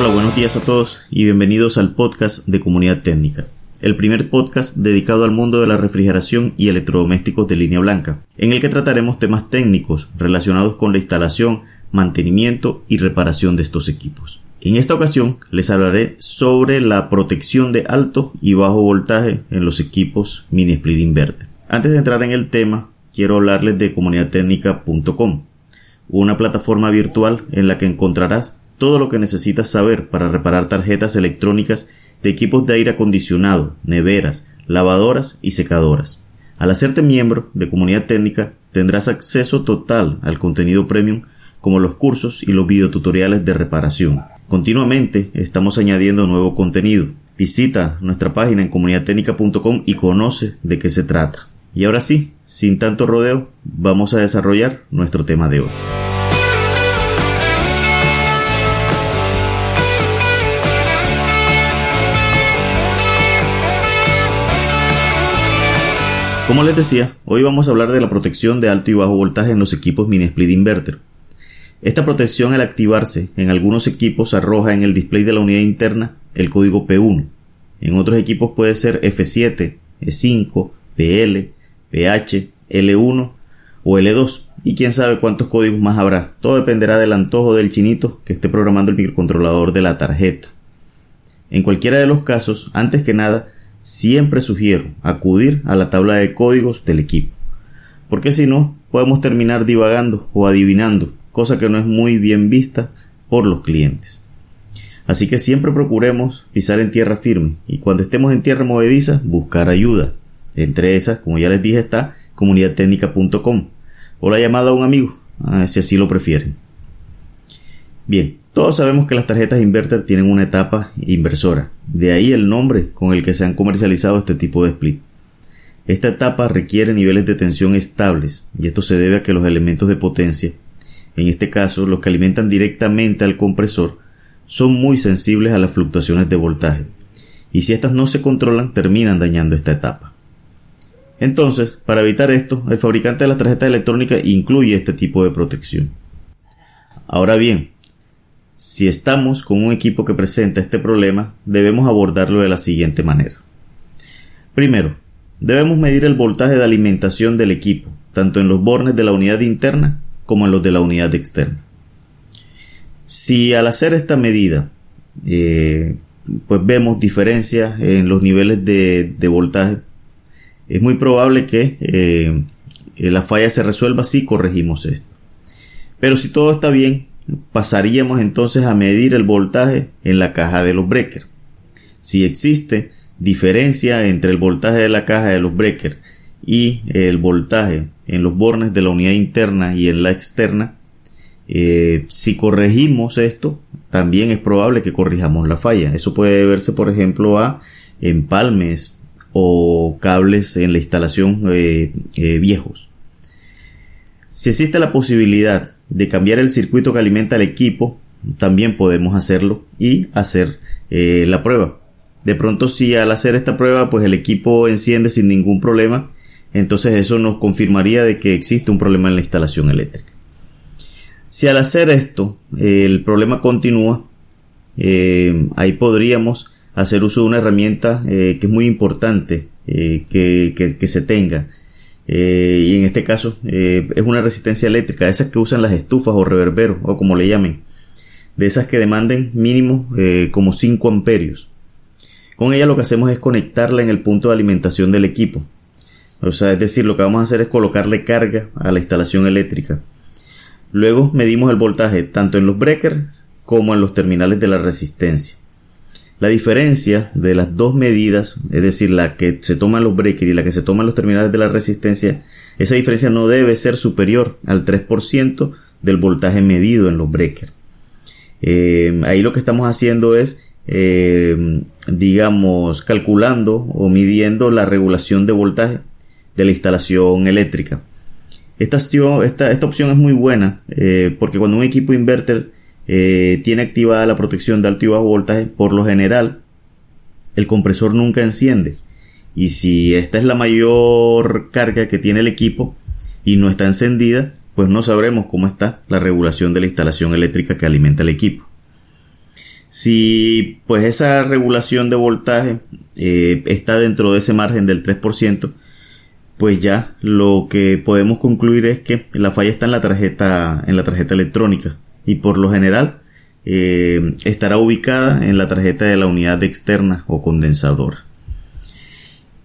Hola, buenos días a todos y bienvenidos al podcast de Comunidad Técnica, el primer podcast dedicado al mundo de la refrigeración y electrodomésticos de línea blanca, en el que trataremos temas técnicos relacionados con la instalación, mantenimiento y reparación de estos equipos. En esta ocasión les hablaré sobre la protección de alto y bajo voltaje en los equipos mini split inverter. Antes de entrar en el tema, quiero hablarles de comunidadtecnica.com, una plataforma virtual en la que encontrarás todo lo que necesitas saber para reparar tarjetas electrónicas de equipos de aire acondicionado, neveras, lavadoras y secadoras. Al hacerte miembro de Comunidad Técnica tendrás acceso total al contenido premium como los cursos y los videotutoriales de reparación. Continuamente estamos añadiendo nuevo contenido. Visita nuestra página en comunidadtecnica.com y conoce de qué se trata. Y ahora sí, sin tanto rodeo, vamos a desarrollar nuestro tema de hoy. Como les decía, hoy vamos a hablar de la protección de alto y bajo voltaje en los equipos mini split inverter. Esta protección al activarse en algunos equipos arroja en el display de la unidad interna el código P1. En otros equipos puede ser F7, E5, PL, PH, L1 o L2 y quién sabe cuántos códigos más habrá. Todo dependerá del antojo del chinito que esté programando el microcontrolador de la tarjeta. En cualquiera de los casos, antes que nada, siempre sugiero acudir a la tabla de códigos del equipo, porque si no, podemos terminar divagando o adivinando, cosa que no es muy bien vista por los clientes. Así que siempre procuremos pisar en tierra firme y cuando estemos en tierra movediza buscar ayuda. Entre esas, como ya les dije, está comunidadtecnica.com o la llamada a un amigo, si así lo prefieren. Bien, todos sabemos que las tarjetas inverter tienen una etapa inversora, de ahí el nombre con el que se han comercializado este tipo de split. Esta etapa requiere niveles de tensión estables, y esto se debe a que los elementos de potencia, en este caso los que alimentan directamente al compresor, son muy sensibles a las fluctuaciones de voltaje, y si estas no se controlan terminan dañando esta etapa. Entonces, para evitar esto, el fabricante de las tarjetas electrónicas incluye este tipo de protección. Ahora bien, si estamos con un equipo que presenta este problema, debemos abordarlo de la siguiente manera. Primero, debemos medir el voltaje de alimentación del equipo, tanto en los bornes de la unidad interna como en los de la unidad externa. Si al hacer esta medida, eh, pues vemos diferencias en los niveles de, voltaje, es muy probable que eh, la falla se resuelva si corregimos esto. Pero si todo está bien, pasaríamos entonces a medir el voltaje en la caja de los breakers. Si existe diferencia entre el voltaje de la caja de los breakers y el voltaje en los bornes de la unidad interna y en la externa, eh, si corregimos esto, también es probable que corrijamos la falla. Eso puede deberse, por ejemplo, a empalmes o cables en la instalación eh, eh, viejos. Si existe la posibilidad de cambiar el circuito que alimenta el equipo, también podemos hacerlo y hacer eh, la prueba. De pronto si al hacer esta prueba pues el equipo enciende sin ningún problema, entonces eso nos confirmaría de que existe un problema en la instalación eléctrica. Si al hacer esto el problema continúa, eh, ahí podríamos hacer uso de una herramienta eh, que es muy importante que, que se tenga eh, y en este caso eh, es una resistencia eléctrica, esas que usan las estufas o reverberos o como le llamen, de esas que demanden mínimo eh, como 5 amperios. Con ella lo que hacemos es conectarla en el punto de alimentación del equipo. O sea, es decir, lo que vamos a hacer es colocarle carga a la instalación eléctrica. Luego medimos el voltaje tanto en los breakers como en los terminales de la resistencia. La diferencia de las dos medidas, es decir, la que se toma en los breakers y la que se toma en los terminales de la resistencia, esa diferencia no debe ser superior al 3% del voltaje medido en los breakers. Eh, ahí lo que estamos haciendo es, eh, digamos, calculando o midiendo la regulación de voltaje de la instalación eléctrica. Esta, esta, opción es muy buena eh, porque cuando un equipo inverter eh, tiene activada la protección de alto y bajo voltaje, por lo general el compresor nunca enciende. Y si esta es la mayor carga que tiene el equipo y no está encendida, pues no sabremos cómo está la regulación de la instalación eléctrica que alimenta el equipo. Si pues esa regulación de voltaje eh, está dentro de ese margen del 3%, pues ya lo que podemos concluir es que la falla está en la tarjeta, en la tarjeta electrónica y por lo general eh, estará ubicada en la tarjeta de la unidad externa o condensadora.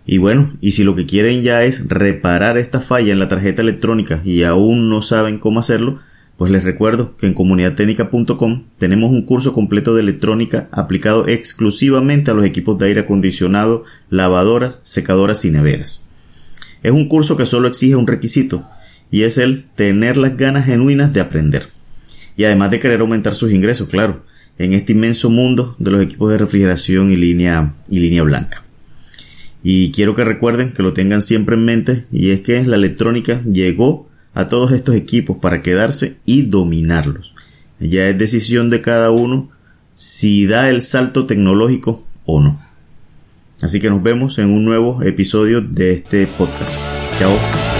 Y bueno, y si lo que quieren ya es reparar esta falla en la tarjeta electrónica y aún no saben cómo hacerlo, pues les recuerdo que en comunidadtecnica.com tenemos un curso completo de electrónica aplicado exclusivamente a los equipos de aire acondicionado, lavadoras, secadoras y neveras. Es un curso que solo exige un requisito y es el tener las ganas genuinas de aprender. Y además de querer aumentar sus ingresos, claro, en este inmenso mundo de los equipos de refrigeración y línea, y línea blanca. Y quiero que recuerden que lo tengan siempre en mente y es que la electrónica llegó a todos estos equipos para quedarse y dominarlos. Ya es decisión de cada uno si da el salto tecnológico o no. Así que nos vemos en un nuevo episodio de este podcast. Chao.